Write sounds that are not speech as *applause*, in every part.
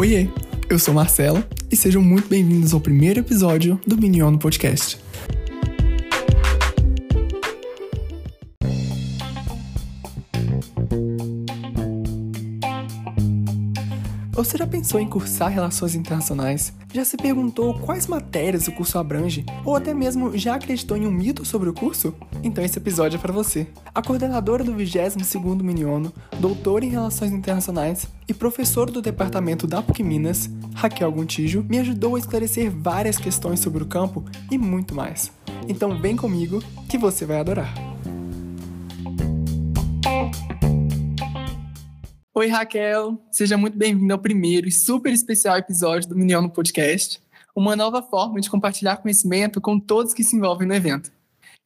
Oiê, eu sou Marcela e sejam muito bem-vindos ao primeiro episódio do Miniono Podcast. Você já pensou em cursar Relações Internacionais? Já se perguntou quais matérias o curso abrange? Ou até mesmo já acreditou em um mito sobre o curso? Então esse episódio é para você. A coordenadora do 22º Miniono, doutora em Relações Internacionais e professora do departamento da PUC Minas, Raquel Gontijo, me ajudou a esclarecer várias questões sobre o campo e muito mais. Então vem comigo que você vai adorar. Oi, Raquel. Seja muito bem-vinda ao primeiro e super especial episódio do Miniono Podcast, uma nova forma de compartilhar conhecimento com todos que se envolvem no evento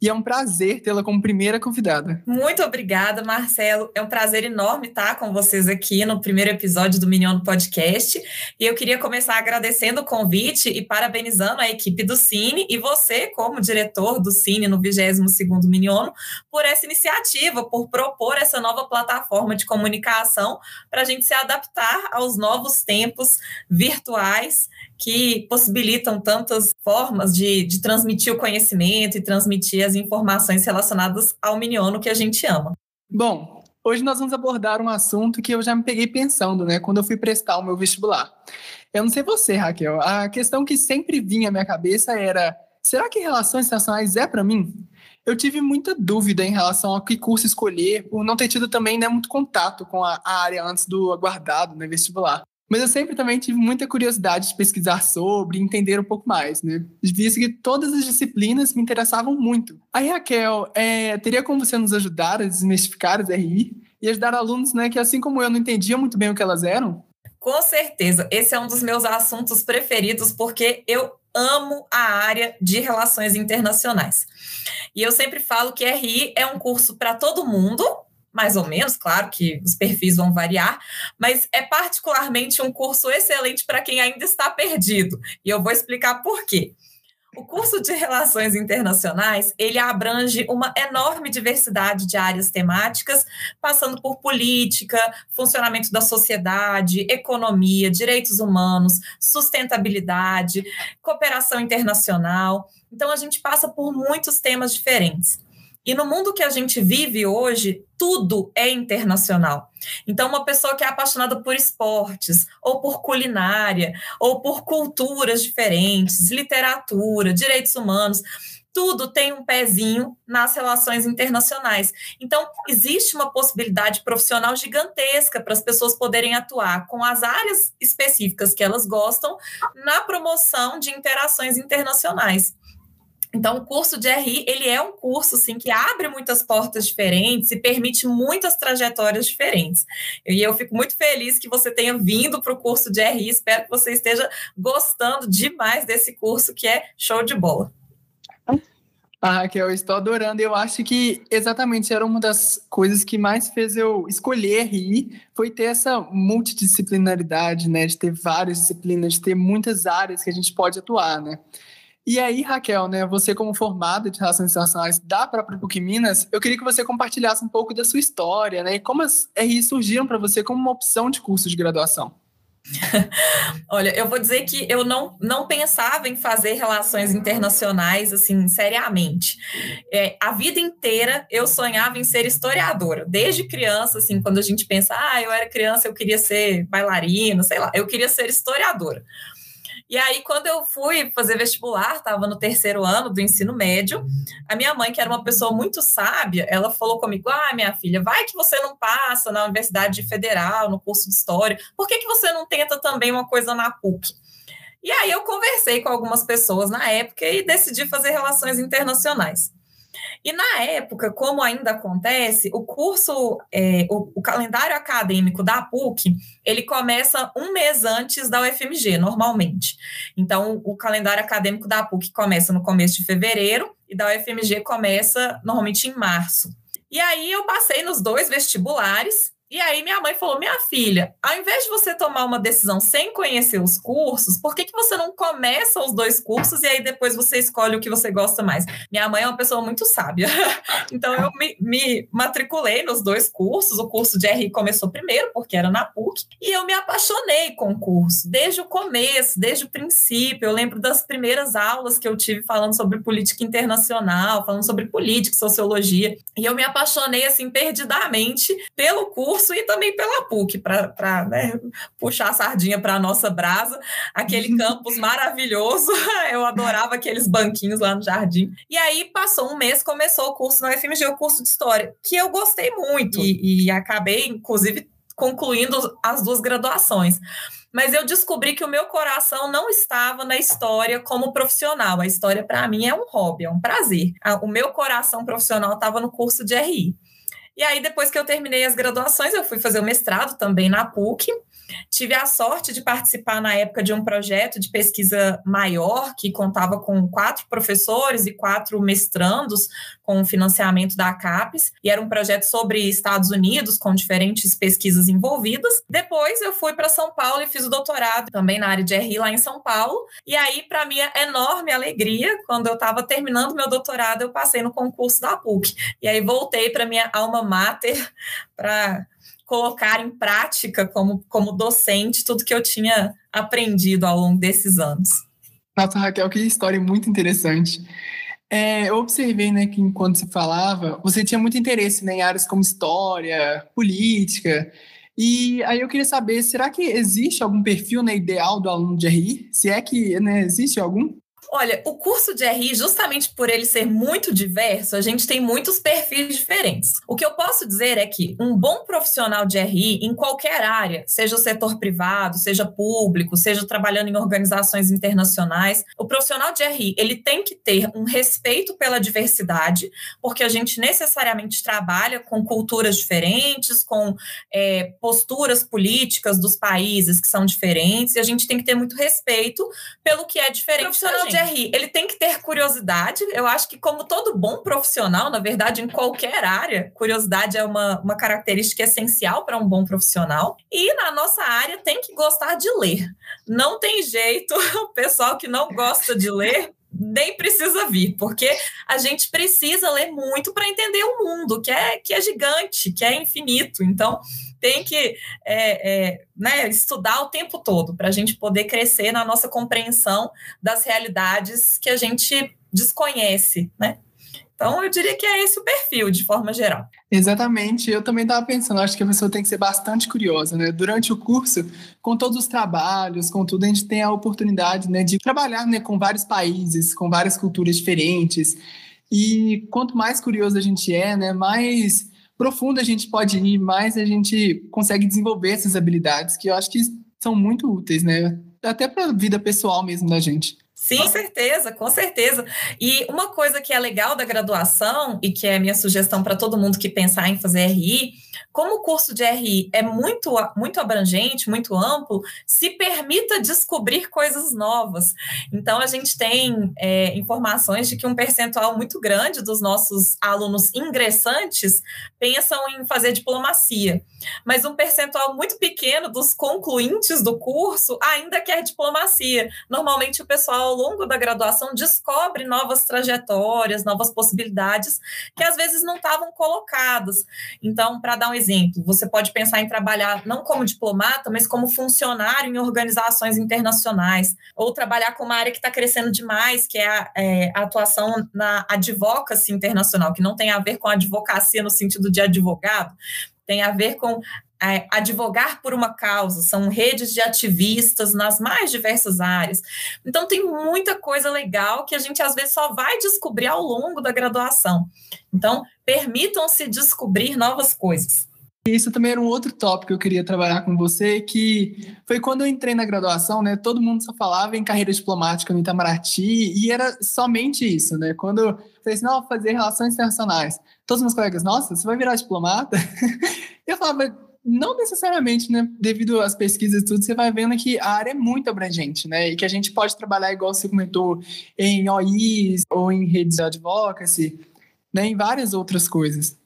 e é um prazer tê-la como primeira convidada. Muito obrigada, Marcelo. É um prazer enorme estar com vocês aqui no primeiro episódio do Minion Podcast. E eu queria começar agradecendo o convite e parabenizando a equipe do Cine e você, como diretor do Cine no 22º Miniono, por essa iniciativa, por propor essa nova plataforma de comunicação para a gente se adaptar aos novos tempos virtuais que possibilitam tantas formas de, de transmitir o conhecimento e transmitir as informações relacionadas ao miniono que a gente ama. Bom, hoje nós vamos abordar um assunto que eu já me peguei pensando, né, quando eu fui prestar o meu vestibular. Eu não sei você, Raquel, a questão que sempre vinha à minha cabeça era: será que relações internacionais é para mim? Eu tive muita dúvida em relação a que curso escolher, por não ter tido também né, muito contato com a, área antes do aguardado né, vestibular. Mas eu sempre também tive muita curiosidade de pesquisar sobre, entender um pouco mais, né? Visto que todas as disciplinas me interessavam muito. Aí, Raquel, é, teria como você nos ajudar a desmistificar as RI e ajudar alunos, né, que assim como eu não entendiam muito bem o que elas eram? Com certeza, esse é um dos meus assuntos preferidos porque eu amo a área de relações internacionais. E eu sempre falo que RI é um curso para todo mundo, mais ou menos, claro que os perfis vão variar, mas é particularmente um curso excelente para quem ainda está perdido. E eu vou explicar por quê. O curso de Relações Internacionais, ele abrange uma enorme diversidade de áreas temáticas, passando por política, funcionamento da sociedade, economia, direitos humanos, sustentabilidade, cooperação internacional. Então a gente passa por muitos temas diferentes. E no mundo que a gente vive hoje, tudo é internacional. Então, uma pessoa que é apaixonada por esportes, ou por culinária, ou por culturas diferentes, literatura, direitos humanos, tudo tem um pezinho nas relações internacionais. Então, existe uma possibilidade profissional gigantesca para as pessoas poderem atuar com as áreas específicas que elas gostam na promoção de interações internacionais. Então, o curso de RI, ele é um curso, sim, que abre muitas portas diferentes e permite muitas trajetórias diferentes. E eu fico muito feliz que você tenha vindo para o curso de RI, espero que você esteja gostando demais desse curso, que é show de bola. Ah, Raquel, eu estou adorando. Eu acho que exatamente era uma das coisas que mais fez eu escolher RI, foi ter essa multidisciplinaridade, né? De ter várias disciplinas, de ter muitas áreas que a gente pode atuar, né? E aí, Raquel, né, você como formada de Relações Internacionais da própria PUC Minas, eu queria que você compartilhasse um pouco da sua história, né, e como as RI surgiram para você como uma opção de curso de graduação. *laughs* Olha, eu vou dizer que eu não, não pensava em fazer relações internacionais assim seriamente. É, a vida inteira eu sonhava em ser historiadora. Desde criança, assim, quando a gente pensa, ah, eu era criança, eu queria ser bailarina, sei lá, eu queria ser historiadora. E aí, quando eu fui fazer vestibular, estava no terceiro ano do ensino médio, a minha mãe, que era uma pessoa muito sábia, ela falou comigo: Ah, minha filha, vai que você não passa na Universidade Federal, no curso de História, por que, que você não tenta também uma coisa na PUC? E aí eu conversei com algumas pessoas na época e decidi fazer relações internacionais. E na época, como ainda acontece, o curso, é, o, o, calendário acadêmico da PUC, ele começa um mês antes da UFMG, normalmente. Então, o calendário acadêmico da PUC começa no começo de fevereiro e da UFMG começa normalmente em março. E aí eu passei nos dois vestibulares E aí minha mãe falou: minha filha, ao invés de você tomar uma decisão sem conhecer os cursos, por que, que você não começa os dois cursos e aí depois você escolhe o que você gosta mais? Minha mãe é uma pessoa muito sábia. *laughs* então eu me, me matriculei nos dois cursos. O curso de RI começou primeiro, porque era na PUC, e eu me apaixonei com o curso, desde o começo, desde o princípio. Eu lembro das primeiras aulas que eu tive falando sobre política internacional, falando sobre política, sociologia, e eu me apaixonei assim perdidamente pelo curso curso e também pela PUC, para né, puxar a sardinha para a nossa brasa, aquele *laughs* campus maravilhoso. *laughs* Eu adorava aqueles banquinhos lá no jardim. E aí passou um mês, começou o curso na UFMG, o curso de História, que eu gostei muito e, e acabei, inclusive, concluindo as duas graduações mas eu descobri que o meu coração não estava na história como profissional. A história, para mim, é um hobby, é um prazer. O meu coração profissional estava no curso de RI. E aí, depois que eu terminei as graduações, eu fui fazer o mestrado também na PUC. Tive a sorte de participar na época de um projeto de pesquisa maior, que contava com quatro professores e quatro mestrandos, com financiamento da CAPES, e era um projeto sobre Estados Unidos, com diferentes pesquisas envolvidas. Depois eu fui para São Paulo e fiz o doutorado também na área de RI lá em São Paulo. E aí, para minha enorme alegria, quando eu estava terminando meu doutorado, eu passei no concurso da PUC. E aí voltei para minha alma mater para colocar em prática como, como docente tudo que eu tinha aprendido ao longo desses anos. Nossa, Raquel, que história muito interessante. É, eu observei né, que enquanto você falava, você tinha muito interesse né, em áreas como história, política. E aí eu queria saber, será que existe algum perfil né, ideal do aluno de RI? Se é que né, existe algum? Olha, o curso de RI, justamente por ele ser muito diverso, a gente tem muitos perfis diferentes. O que eu posso dizer é que um bom profissional de RI, em qualquer área, seja o setor privado, seja público, seja trabalhando em organizações internacionais, o profissional de RI, ele tem que ter um respeito pela diversidade, porque a gente necessariamente trabalha com culturas diferentes, com é, posturas políticas dos países que são diferentes, e a gente tem que ter muito respeito pelo que é diferente. O profissional RI, ele tem que ter curiosidade. Eu acho que, como todo bom profissional, na verdade, em qualquer área, curiosidade é uma, uma característica essencial para um bom profissional. E na nossa área, tem que gostar de ler. Não tem jeito, *laughs* o pessoal que não gosta de ler nem precisa vir, porque a gente precisa ler muito para entender o mundo, que é, que é gigante, que é infinito. Então, tem que é, é, né, estudar o tempo todo para a gente poder crescer na nossa compreensão das realidades que a gente desconhece, né? Então, eu diria que é esse o perfil, de forma geral. Exatamente. Eu também estava pensando, acho que a pessoa tem que ser bastante curiosa, né? Durante o curso, com todos os trabalhos, com tudo, a gente tem a oportunidade né, de trabalhar né, com vários países, com várias culturas diferentes. E quanto mais curioso a gente é, né, mais profundo a gente pode ir, mais a gente consegue desenvolver essas habilidades que eu acho que são muito úteis, né? Até para a vida pessoal mesmo da gente. Sim, com certeza, com certeza. E uma coisa que é legal da graduação e que é minha sugestão para todo mundo que pensar em fazer RI como o curso de RI é muito, muito abrangente, muito amplo, se permita descobrir coisas novas. Então, a gente tem é, informações de que um percentual muito grande dos nossos alunos ingressantes pensam em fazer diplomacia, mas um percentual muito pequeno dos concluintes do curso ainda quer diplomacia. Normalmente, o pessoal, ao longo da graduação, descobre novas trajetórias, novas possibilidades que às vezes não estavam colocadas. Então, para dar um exemplo, você pode pensar em trabalhar não como diplomata, mas como funcionário em organizações internacionais, ou trabalhar com uma área que está crescendo demais, que é a, é a, atuação na advocacy internacional, que não tem a ver com advocacia no sentido de advogado, tem a ver com é, advogar por uma causa, são redes de ativistas nas mais diversas áreas. Então, tem muita coisa legal que a gente às vezes só vai descobrir ao longo da graduação. Então, permitam-se descobrir novas coisas. Isso também era um outro tópico que eu queria trabalhar com você, que foi quando eu entrei na graduação, né? Todo mundo só falava em carreira diplomática no Itamaraty e era somente isso, né? Quando eu falei assim, não, fazer relações internacionais. Todos os meus colegas, nossa, você vai virar diplomata? *laughs* eu falava, não necessariamente, né? Devido às pesquisas e tudo, você vai vendo que a área é muito abrangente, né? E que a gente pode trabalhar, igual você comentou, em OIs ou em redes de advocacy, né? Em várias outras coisas.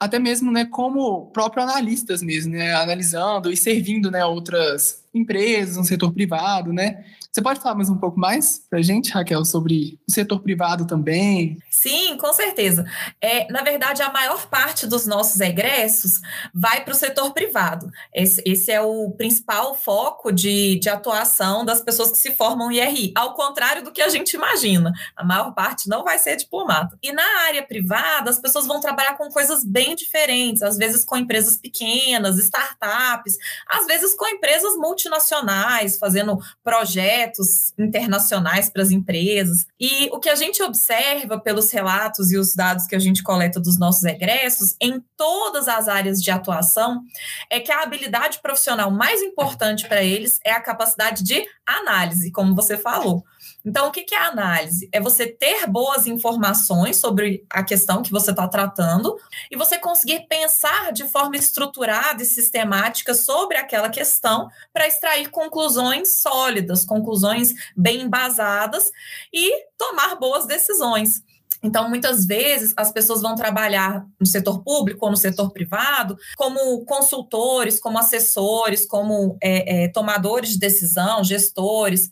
até mesmo, né, como próprio analistas mesmo, né, analisando e servindo, né, outras empresas, no setor privado, né? Você pode falar mais um pouco mais para a gente, Raquel, sobre o setor privado também? Sim, com certeza. É, na verdade, a maior parte dos nossos egressos vai para o setor privado. Esse, esse, é o principal foco de, de atuação das pessoas que se formam IRI, ao contrário do que a gente imagina. A maior parte não vai ser diplomata. E na área privada, as pessoas vão trabalhar com coisas bem diferentes, às vezes com empresas pequenas, startups, às vezes com empresas multinacionais, fazendo projetos projetos internacionais para as empresas. E o que a gente observa pelos relatos e os dados que a gente coleta dos nossos egressos, em todas as áreas de atuação, é que a habilidade profissional mais importante para eles é a capacidade de análise, como você falou. Então, o que é análise? É você ter boas informações sobre a questão que você está tratando e você conseguir pensar de forma estruturada e sistemática sobre aquela questão para extrair conclusões sólidas, conclusões bem embasadas e tomar boas decisões. Então, muitas vezes, as pessoas vão trabalhar no setor público ou no setor privado como consultores, como assessores, como é, é, tomadores de decisão, gestores.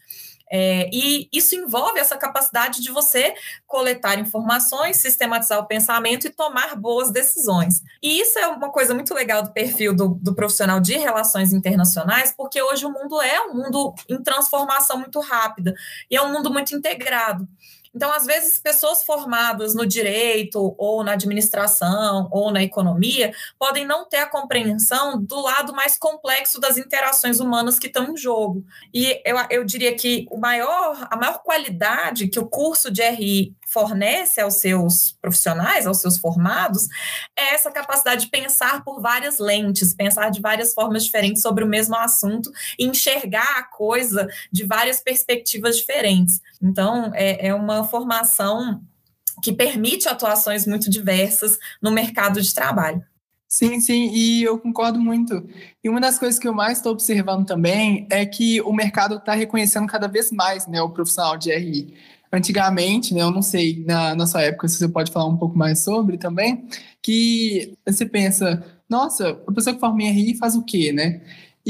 É, e isso envolve essa capacidade de você coletar informações, sistematizar o pensamento e tomar boas decisões. E isso é uma coisa muito legal do perfil do, do profissional de relações internacionais, porque hoje o mundo é um mundo em transformação muito rápida e é um mundo muito integrado. Então, às vezes, pessoas formadas no direito, ou na administração, ou na economia, podem não ter a compreensão do lado mais complexo das interações humanas que estão em jogo. E eu, eu diria que o maior, a maior qualidade que o curso de RI fornece aos seus profissionais, aos seus formados, é essa capacidade de pensar por várias lentes, pensar de várias formas diferentes sobre o mesmo assunto e enxergar a coisa de várias perspectivas diferentes. Então, é, é uma formação que permite atuações muito diversas no mercado de trabalho. Sim, sim, e eu concordo muito. E uma das coisas que eu mais estou observando também é que o mercado está reconhecendo cada vez mais né, o profissional de RI antigamente, né, eu não sei na, na sua época se você pode falar um pouco mais sobre também, que você pensa, nossa, a pessoa que forma em RI faz o quê, né?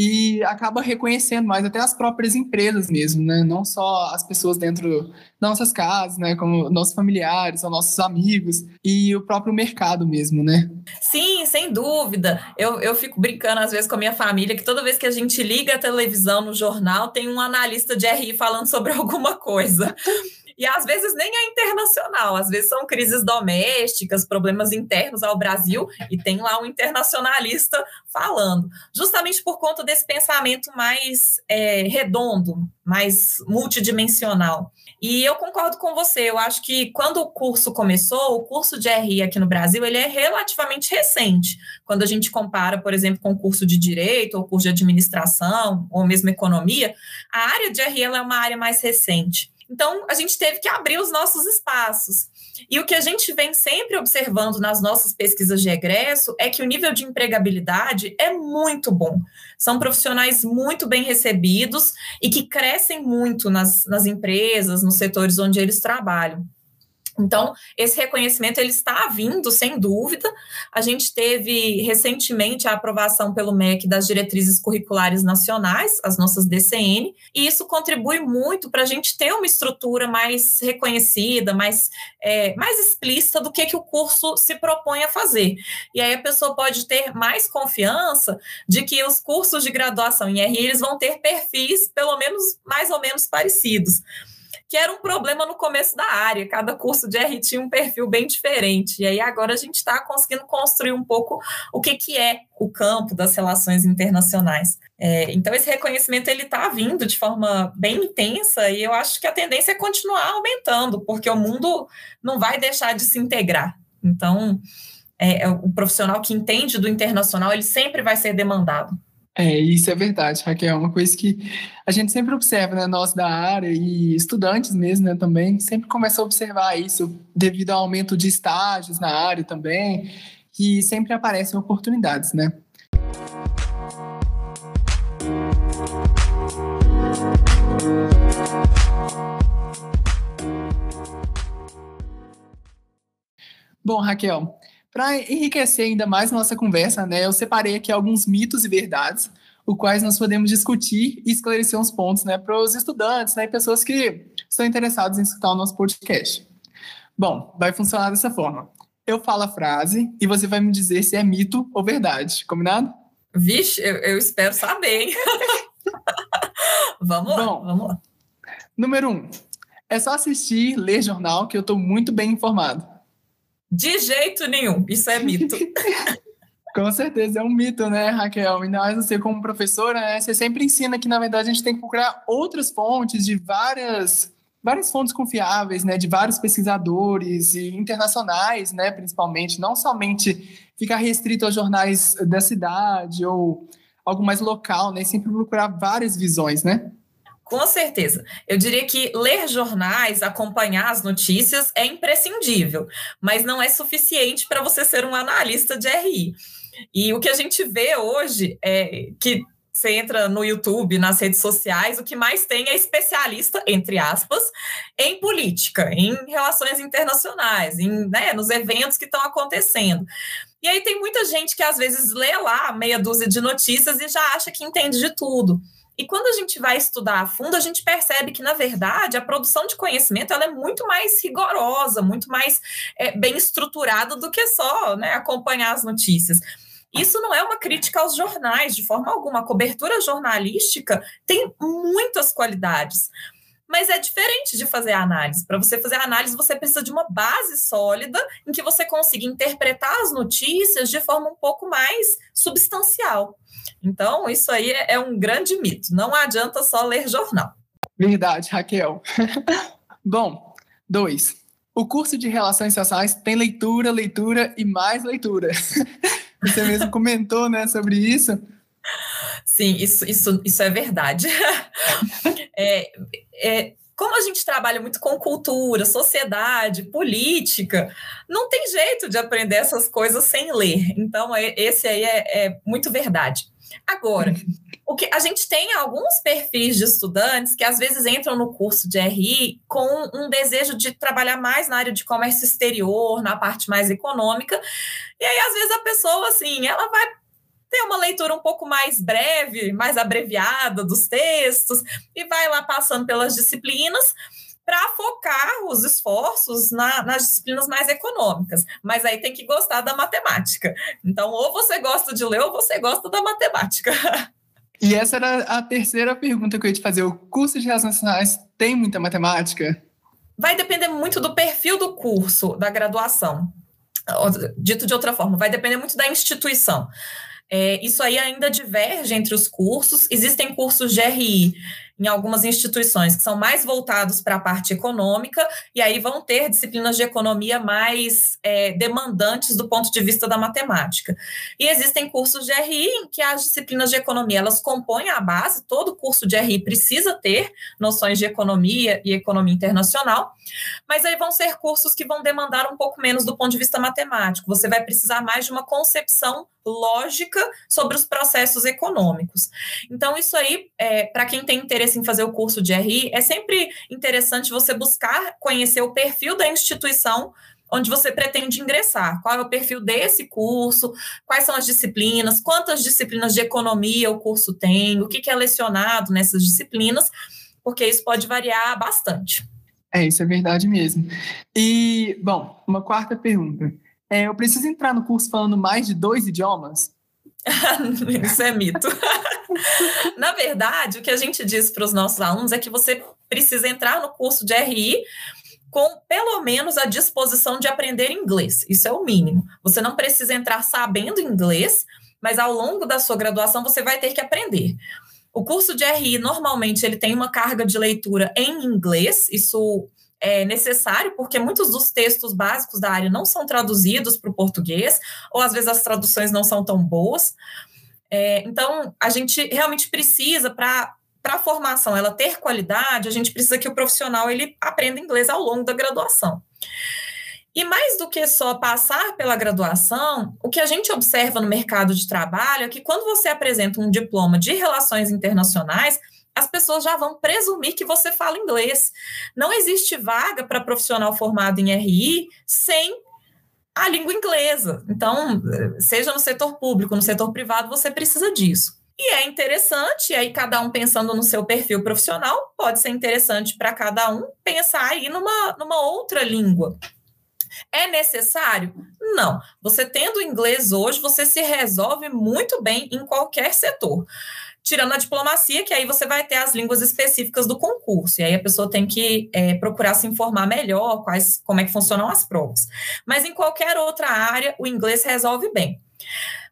E acaba reconhecendo mais até as próprias empresas mesmo, né? Não só as pessoas dentro das nossas casas, né? Como nossos familiares ou nossos amigos e o próprio mercado mesmo, né? Sim, sem dúvida. Eu, eu fico brincando às vezes com a minha família que toda vez que a gente liga a televisão no jornal tem um analista de RI falando sobre *laughs* alguma coisa. E às vezes nem é internacional, às vezes são crises domésticas, problemas internos ao Brasil, e tem lá um internacionalista falando, justamente por conta desse pensamento mais é, redondo, mais multidimensional. E eu concordo com você, eu acho que quando o curso começou, o curso de RI aqui no Brasil, ele é relativamente recente. Quando a gente compara, por exemplo, com o curso de Direito, ou curso de Administração, ou mesmo Economia, a área de RI é uma área mais recente. Então, a gente teve que abrir os nossos espaços. E o que a gente vem sempre observando nas nossas pesquisas de egresso é que o nível de empregabilidade é muito bom. São profissionais muito bem recebidos e que crescem muito nas, nas empresas, nos setores onde eles trabalham. Então, esse reconhecimento ele está vindo, sem dúvida. A gente teve recentemente a aprovação pelo MEC das diretrizes curriculares nacionais, as nossas DCN, e isso contribui muito para a gente ter uma estrutura mais reconhecida, mais, é, mais explícita do que, que o curso se propõe a fazer. E aí a pessoa pode ter mais confiança de que os cursos de graduação em RI eles vão ter perfis, pelo menos mais ou menos parecidos que era um problema no começo da área. Cada curso de R tinha um perfil bem diferente. E aí agora a gente está conseguindo construir um pouco o que, que é o campo das relações internacionais. É, então esse reconhecimento ele está vindo de forma bem intensa e eu acho que a tendência é continuar aumentando, porque o mundo não vai deixar de se integrar. Então é, é o profissional que entende do internacional ele sempre vai ser demandado. É, isso é verdade, Raquel. É uma coisa que a gente sempre observa, né? Nós da área e estudantes mesmo, né, também, sempre começa a observar isso devido ao aumento de estágios na área também, que sempre aparecem oportunidades, né? Bom, Raquel, Para enriquecer ainda mais nossa conversa, né, eu separei aqui alguns mitos e verdades, os quais nós podemos discutir e esclarecer uns pontos né, para os estudantes né, e pessoas que estão interessados em escutar o nosso podcast. Bom, vai funcionar dessa forma. Eu falo a frase e você vai me dizer se é mito ou verdade, combinado? Vixe, eu, eu espero saber. *laughs* vamos lá, Bom, vamos lá. Número um, é só assistir, ler jornal que eu estou muito bem informado. De jeito nenhum, isso é mito. *laughs* Com certeza, é um mito, né, Raquel? Ainda mais você como professora, né, você sempre ensina que, na verdade, a gente tem que procurar outras fontes de várias, várias fontes confiáveis, né, de vários pesquisadores e internacionais, né, principalmente, não somente ficar restrito aos jornais da cidade ou algo mais local, né, sempre procurar várias visões, né? Com certeza. Eu diria que ler jornais, acompanhar as notícias é imprescindível, mas não é suficiente para você ser um analista de RI. E o que a gente vê hoje é que você entra no YouTube, nas redes sociais, o que mais tem é especialista, entre aspas, em política, em relações internacionais, em, né, nos eventos que estão acontecendo. E aí tem muita gente que às vezes lê lá meia dúzia de notícias e já acha que entende de tudo. E quando a gente vai estudar a fundo, a gente percebe que, na verdade, a produção de conhecimento ela é muito mais rigorosa, muito mais é, bem estruturada do que só né, acompanhar as notícias. Isso não é uma crítica aos jornais, de forma alguma. A cobertura jornalística tem muitas qualidades. Mas é diferente de fazer análise. Para você fazer análise, você precisa de uma base sólida em que você consiga interpretar as notícias de forma um pouco mais substancial. Então, isso aí é, é um grande mito. Não adianta só ler jornal. Verdade, Raquel. *laughs* Bom, dois. O curso de Relações Sociais tem leitura, leitura e mais leitura. *laughs* Você mesmo comentou né, sobre isso. Sim, isso, isso, isso é verdade. *laughs* é, é, como a gente trabalha muito com cultura, sociedade, política, não tem jeito de aprender essas coisas sem ler. Então, é, esse aí é, é muito verdade. Agora, *laughs* o que a gente tem alguns perfis de estudantes que às vezes entram no curso de RI com um desejo de trabalhar mais na área de comércio exterior, na parte mais econômica, e aí às vezes a pessoa assim, ela vai ter uma leitura um pouco mais breve, mais abreviada dos textos e vai lá passando pelas disciplinas para focar os esforços na, nas disciplinas mais econômicas. Mas aí tem que gostar da matemática. Então, ou você gosta de ler, ou você gosta da matemática. *laughs* E essa era a terceira pergunta que eu ia te fazer. O curso de Relações Internacionais tem muita matemática? Vai depender muito do perfil do curso, da graduação. Dito de outra forma, vai depender muito da instituição. É, isso aí ainda diverge entre os cursos. Existem cursos de RI em algumas instituições que são mais voltados para a parte econômica, e aí vão ter disciplinas de economia mais é, demandantes do ponto de vista da matemática. E existem cursos de RI em que as disciplinas de economia elas compõem a base, todo curso de RI precisa ter noções de economia e economia internacional, mas aí vão ser cursos que vão demandar um pouco menos do ponto de vista matemático. Você vai precisar mais de uma concepção lógica sobre os processos econômicos. Então, isso aí, é, para quem tem interesse em fazer o curso de RI, é sempre interessante você buscar conhecer o perfil da instituição onde você pretende ingressar. Qual é o perfil desse curso? Quais são as disciplinas? Quantas disciplinas de economia o curso tem? O que é lecionado nessas disciplinas? Porque isso pode variar bastante. É, isso é verdade mesmo. E, bom, uma quarta pergunta. É, eu preciso entrar no curso falando mais de dois idiomas? *laughs* Isso é mito. *laughs* Na verdade, o que a gente diz para os nossos alunos é que você precisa entrar no curso de RI com pelo menos a disposição de aprender inglês. Isso é o mínimo. Você não precisa entrar sabendo inglês, mas ao longo da sua graduação você vai ter que aprender. O curso de RI normalmente ele tem uma carga de leitura em inglês, isso é necessário, porque muitos dos textos básicos da área não são traduzidos para o português, ou às vezes as traduções não são tão boas. É, então, a gente realmente precisa, para a formação ela ter qualidade, a gente precisa que o profissional ele aprenda inglês ao longo da graduação. E mais do que só passar pela graduação, o que a gente observa no mercado de trabalho é que quando você apresenta um diploma de relações internacionais, as pessoas já vão presumir que você fala inglês. Não existe vaga para profissional formado em RI sem a língua inglesa. Então, seja no setor público, no setor privado, você precisa disso. E é interessante, aí cada um pensando no seu perfil profissional, pode ser interessante para cada um pensar aí numa, numa outra língua. É necessário? Não. Você tendo inglês hoje, você se resolve muito bem em qualquer setor. Tirando a diplomacia, que aí você vai ter as línguas específicas do concurso, e aí a pessoa tem que é, procurar se informar melhor quais, como é que funcionam as provas. Mas em qualquer outra área, o inglês resolve bem.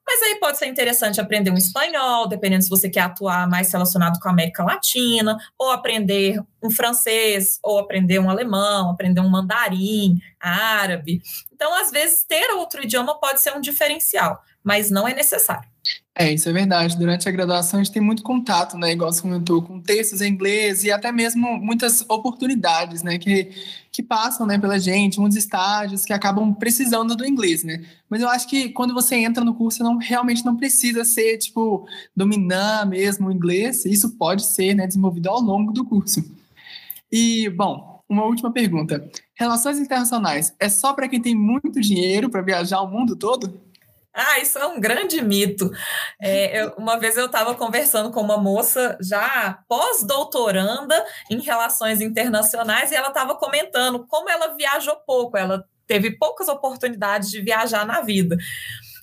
Mas aí pode ser interessante aprender um espanhol, dependendo se você quer atuar mais relacionado com a América Latina, ou aprender um francês, ou aprender um alemão, aprender um mandarim, árabe. Então, às vezes, ter outro idioma pode ser um diferencial, mas não é necessário. É, isso é verdade. Durante a graduação a gente tem muito contato, né? Igual você comentou, com textos em inglês e até mesmo muitas oportunidades, né? Que, que passam né, pela gente, muitos estágios que acabam precisando do inglês, né? Mas eu acho que quando você entra no curso, não, realmente não precisa ser, tipo, dominar mesmo o inglês. Isso pode ser né, desenvolvido ao longo do curso. E, bom, uma última pergunta. Relações internacionais é só para quem tem muito dinheiro para viajar o mundo todo? Ah, isso é um grande mito. É, eu, uma vez eu estava conversando com uma moça já pós-doutoranda em relações internacionais e ela estava comentando como ela viajou pouco, ela teve poucas oportunidades de viajar na vida.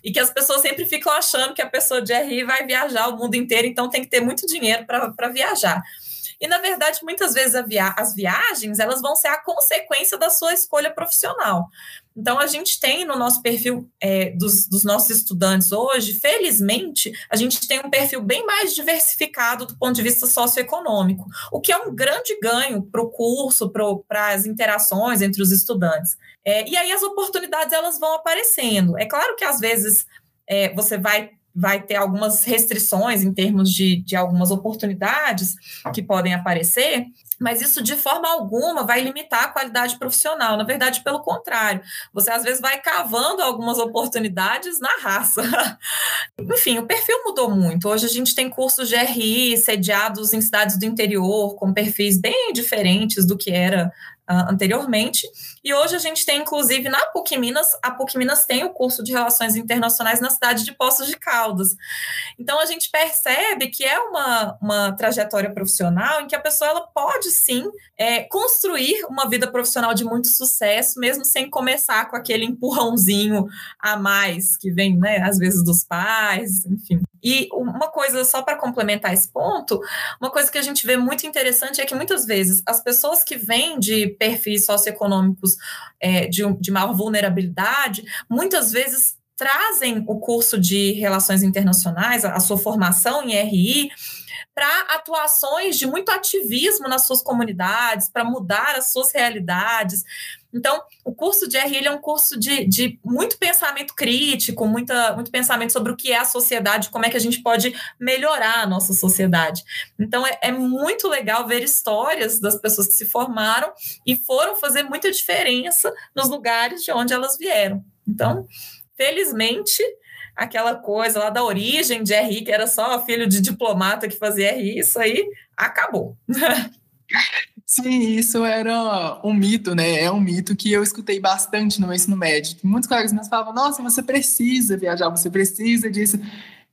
E que as pessoas sempre ficam achando que a pessoa de RI vai viajar o mundo inteiro, então tem que ter muito dinheiro para viajar. E, na verdade, muitas vezes via as viagens elas vão ser a consequência da sua escolha profissional. Então, a gente tem no nosso perfil é, dos, dos, nossos estudantes hoje, felizmente, a gente tem um perfil bem mais diversificado do ponto de vista socioeconômico, o que é um grande ganho para o curso, para as interações entre os estudantes. É, e aí as oportunidades elas vão aparecendo. É claro que às vezes é, você vai vai ter algumas restrições em termos de, de algumas oportunidades que podem aparecer, mas isso de forma alguma vai limitar a qualidade profissional. Na verdade, pelo contrário, você às vezes vai cavando algumas oportunidades na raça. *laughs* Enfim, o perfil mudou muito. Hoje a gente tem cursos de RI sediados em cidades do interior, com perfis bem diferentes do que era uh, anteriormente. E hoje a gente tem, inclusive, na PUC Minas, a PUC Minas tem o curso de Relações Internacionais na cidade de Poços de Caldas. Então a gente percebe que é uma, uma trajetória profissional em que a pessoa ela pode sim é, construir uma vida profissional de muito sucesso, mesmo sem começar com aquele empurrãozinho a mais que vem, né, às vezes dos pais, enfim. E uma coisa, só para complementar esse ponto, uma coisa que a gente vê muito interessante é que muitas vezes as pessoas que vêm de perfis socioeconômicos é, de, de maior vulnerabilidade, muitas vezes trazem o curso de Relações Internacionais, a, a sua formação em RI, para atuações de muito ativismo nas suas comunidades, para mudar as suas realidades. Então, o curso de RI é um curso de, de muito pensamento crítico, muita, muito pensamento sobre o que é a sociedade, como é que a gente pode melhorar a nossa sociedade. Então, é, é muito legal ver histórias das pessoas que se formaram e foram fazer muita diferença nos lugares de onde elas vieram. Então, felizmente, aquela coisa lá da origem de RI, que era só filho de diplomata que fazia RI, isso aí acabou. *laughs* Sim, isso era um mito, né? É um mito que eu escutei bastante no ensino médio. Muitos colegas meus falavam: Nossa, você precisa viajar, você precisa disso.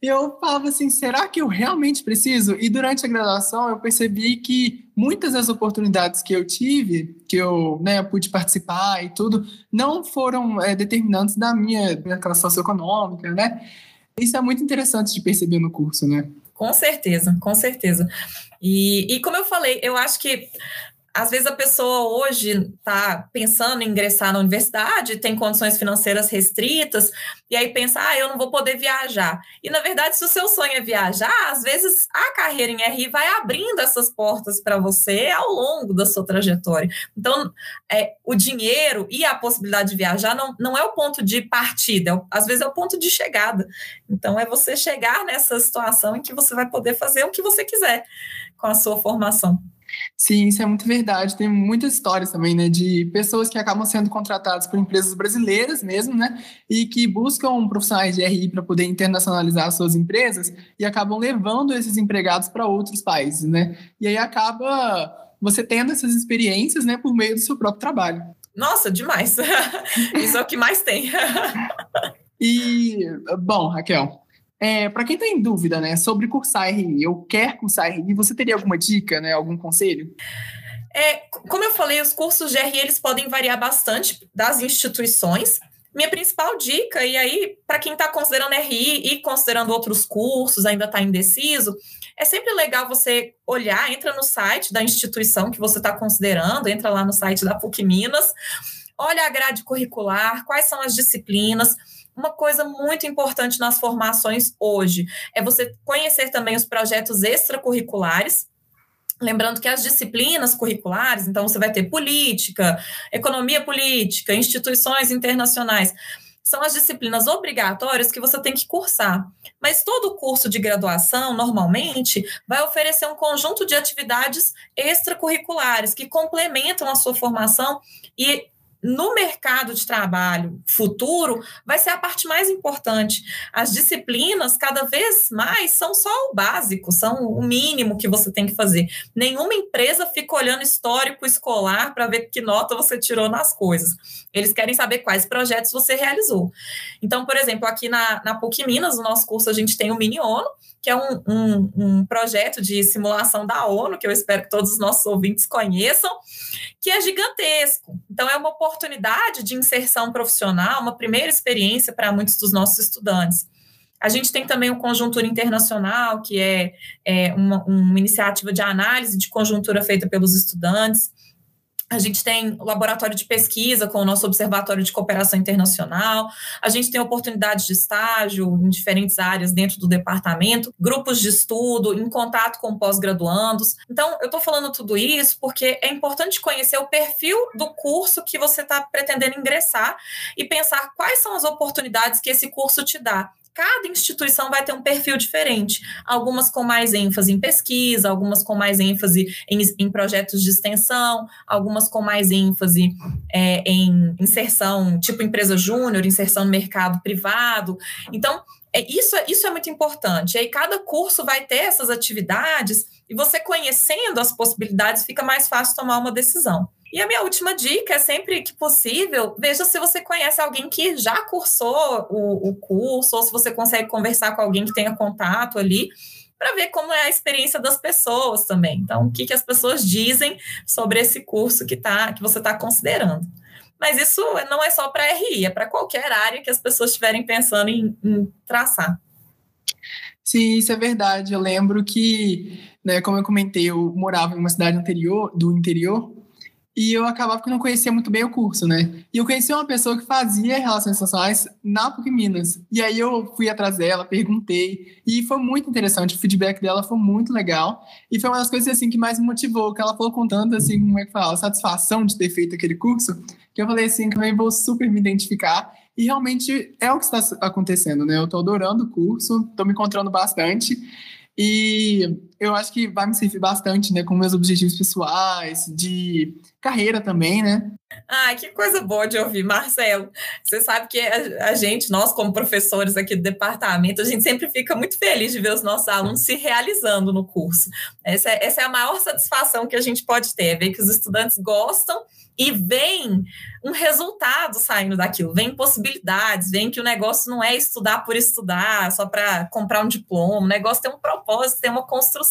E eu falava assim: será que eu realmente preciso? E durante a graduação eu percebi que muitas das oportunidades que eu tive, que eu né, pude participar e tudo, não foram é, determinantes da minha, minha classe socioeconômica, né? Isso é muito interessante de perceber no curso, né? Com certeza, com certeza. E, e como eu falei, eu acho que às vezes a pessoa hoje está pensando em ingressar na universidade, tem condições financeiras restritas, e aí pensa, ah, eu não vou poder viajar. E na verdade, se o seu sonho é viajar, às vezes a carreira em RI vai abrindo essas portas para você ao longo da sua trajetória. Então, é, o dinheiro e a possibilidade de viajar não, não é o ponto de partida, é, às vezes é o ponto de chegada. Então, é você chegar nessa situação em que você vai poder fazer o que você quiser com a sua formação. Sim, isso é muito verdade. Tem muitas histórias também, né, de pessoas que acabam sendo contratadas por empresas brasileiras mesmo, né, e que buscam profissionais de RI para poder internacionalizar suas empresas e acabam levando esses empregados para outros países, né? E aí acaba você tendo essas experiências, né, por meio do seu próprio trabalho. Nossa, demais. *laughs* Isso é o que mais tem. e, bom, Raquel, é, para quem está em dúvida né, sobre cursar RI ou quer cursar RI, você teria alguma dica, né, algum conselho? É, como eu falei, os cursos de RI eles podem variar bastante das instituições. Minha principal dica, e aí, para quem está considerando RI e considerando outros cursos, ainda está indeciso, é sempre legal você olhar, entra no site da instituição que você está considerando, entra lá no site da PUC Minas, olha a grade curricular, quais são as disciplinas. Uma coisa muito importante nas formações hoje é você conhecer também os projetos extracurriculares, Lembrando que as disciplinas curriculares, então você vai ter política, economia política, instituições internacionais, são as disciplinas obrigatórias que você tem que cursar. Mas todo curso de graduação, normalmente, vai oferecer um conjunto de atividades extracurriculares que complementam a sua formação e no mercado de trabalho futuro vai ser a parte mais importante. As disciplinas, cada vez mais, são só o básico, são o mínimo que você tem que fazer. Nenhuma empresa fica olhando histórico escolar para ver que nota você tirou nas coisas. Eles querem saber quais projetos você realizou. Então, por exemplo, aqui na, na PUC Minas, no nosso curso, a gente tem o Mini ONU, que é um, um, um projeto de simulação da ONU, que eu espero que todos os nossos ouvintes conheçam, que é gigantesco. Então, é uma oportunidade de inserção profissional, uma primeira experiência para muitos dos nossos estudantes. A gente tem também o Conjuntura Internacional, que é, é uma, uma iniciativa de análise de conjuntura feita pelos estudantes. A gente tem laboratório de pesquisa com o nosso observatório de cooperação internacional. A gente tem oportunidades de estágio em diferentes áreas dentro do departamento, grupos de estudo, em contato com pós-graduandos. Então, eu estou falando tudo isso porque é importante conhecer o perfil do curso que você está pretendendo ingressar e pensar quais são as oportunidades que esse curso te dá cada instituição vai ter um perfil diferente. Algumas com mais ênfase em pesquisa, algumas com mais ênfase em, em projetos de extensão, algumas com mais ênfase é, em inserção, tipo empresa júnior, inserção no mercado privado. Então, é, isso, é, isso é muito importante. E aí, cada curso vai ter essas atividades, e você conhecendo as possibilidades, fica mais fácil tomar uma decisão. E a minha última dica é sempre que possível, veja se você conhece alguém que já cursou o, o curso, ou se você consegue conversar com alguém que tenha contato ali, para ver como é a experiência das pessoas também. Então, o que, que as pessoas dizem sobre esse curso que, tá, que você está considerando. Mas isso não é só para RI, é para qualquer área que as pessoas estiverem pensando em, em traçar. Sim, isso é verdade. Eu lembro que, né, como eu comentei, eu morava em uma cidade anterior, do interior e eu acabava que não conhecia muito bem o curso, né? E eu conheci uma pessoa que fazia relações sociais na PUC Minas. E aí eu fui atrás dela, perguntei, e foi muito interessante. O feedback dela foi muito legal. E foi uma das coisas assim que mais me motivou, que ela falou com tanta assim, como é que fala, satisfação de ter feito aquele curso, que eu falei assim, que eu vou super me identificar. E realmente é o que está acontecendo, né? Eu estou adorando o curso, estou me encontrando bastante. E eu acho que vai me servir bastante, né, com meus objetivos pessoais, de carreira também, né? Ah, que coisa boa de ouvir, Marcelo. Você sabe que a, gente, nós como professores aqui do departamento, a gente sempre fica muito feliz de ver os nossos alunos se realizando no curso. Essa é, essa é a maior satisfação que a gente pode ter, ver que os estudantes gostam e vem um resultado saindo daquilo, vem possibilidades, vem que o negócio não é estudar por estudar, só para comprar um diploma, o negócio tem um propósito, tem uma construção.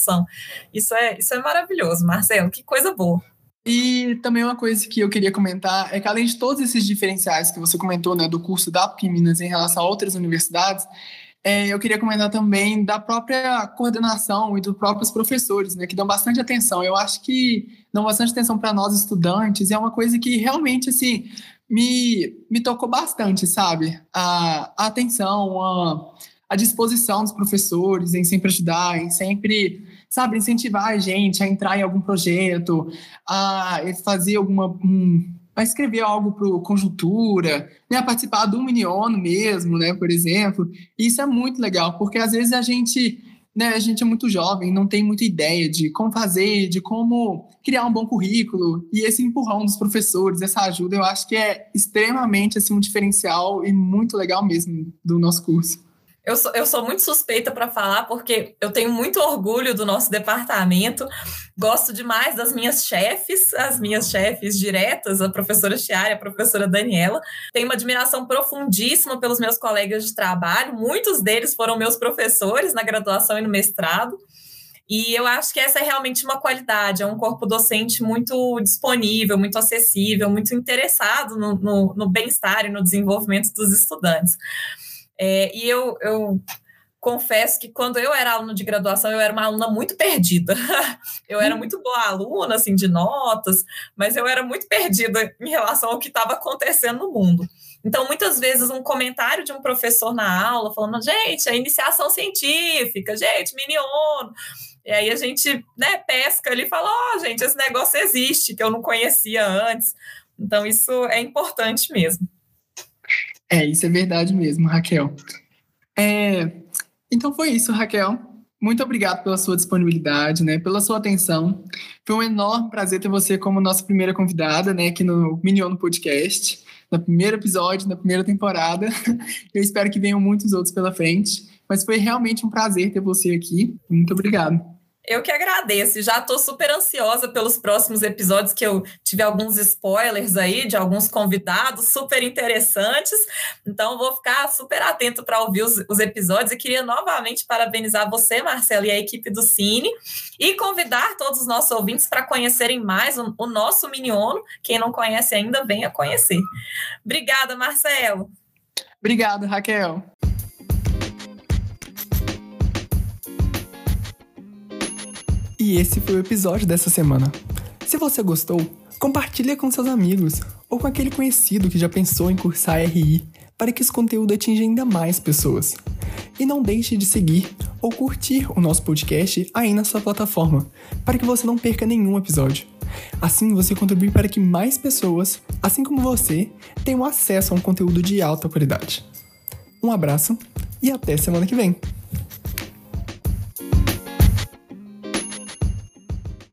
Isso é, isso é maravilhoso, Marcelo, que coisa boa. E também uma coisa que eu queria comentar é que além de todos esses diferenciais que você comentou, né, do curso da PUC Minas em relação a outras universidades, é, eu queria comentar também da própria coordenação e dos próprios professores, né, que dão bastante atenção. Eu acho que dão bastante atenção para nós estudantes, e é uma coisa que realmente, assim, me, me tocou bastante, sabe? A, a atenção, a, a disposição dos professores em sempre ajudar, em sempre, sabe, incentivar a gente a entrar em algum projeto, a fazer alguma... Um, a escrever algo para o Conjuntura, né, a participar do Miniono mesmo, né, por exemplo. Isso é muito legal, porque às vezes a gente, né, a gente é muito jovem, não tem muita ideia de como fazer, de como criar um bom currículo, e esse empurrão dos professores, essa ajuda, eu acho que é extremamente assim, um diferencial e muito legal mesmo do nosso curso. Eu sou, eu sou muito suspeita para falar, porque eu tenho muito orgulho do nosso departamento, gosto demais das minhas chefes, as minhas chefes diretas, a professora Chiara a professora Daniela. Tenho uma admiração profundíssima pelos meus colegas de trabalho, muitos deles foram meus professores na graduação e no mestrado. E eu acho que essa é realmente uma qualidade, é um corpo docente muito disponível, muito acessível, muito interessado no, no, no bem-estar e no desenvolvimento dos estudantes. É, e eu, eu confesso que quando eu era aluna de graduação, eu era uma aluna muito perdida. *laughs* eu era muito boa aluna, assim, de notas, mas eu era muito perdida em relação ao que estava acontecendo no mundo. Então, muitas vezes, um comentário de um professor na aula falando, gente, a iniciação científica, gente, miniono. E aí a gente né, pesca ali e fala, ó, oh, gente, esse negócio existe, que eu não conhecia antes. Então, isso é importante mesmo. É, isso é verdade mesmo, Raquel. É, então foi isso, Raquel. Muito obrigado pela sua disponibilidade, né, pela sua atenção. Foi um enorme prazer ter você como nossa primeira convidada, né, aqui no Miniono Podcast no primeiro episódio, na primeira temporada. *laughs* Eu espero que venham muitos outros pela frente. Mas foi realmente um prazer ter você aqui. Muito obrigado. Eu que agradeço. Já estou super ansiosa pelos próximos episódios, que eu tive alguns spoilers aí de alguns convidados super interessantes. Então, vou ficar super atento para ouvir os, os, episódios. E queria novamente parabenizar você, Marcelo, e a equipe do Cine. E convidar todos os nossos ouvintes para conhecerem mais o, o nosso Miniono. Quem não conhece ainda, venha conhecer. Obrigada, Marcelo. Obrigado, Raquel. E esse foi o episódio dessa semana. Se você gostou, compartilhe com seus amigos ou com aquele conhecido que já pensou em cursar RI para que esse conteúdo atinja ainda mais pessoas. E não deixe de seguir ou curtir o nosso podcast aí na sua plataforma, para que você não perca nenhum episódio. Assim você contribui para que mais pessoas, assim como você, tenham acesso a um conteúdo de alta qualidade. Um abraço e até semana que vem!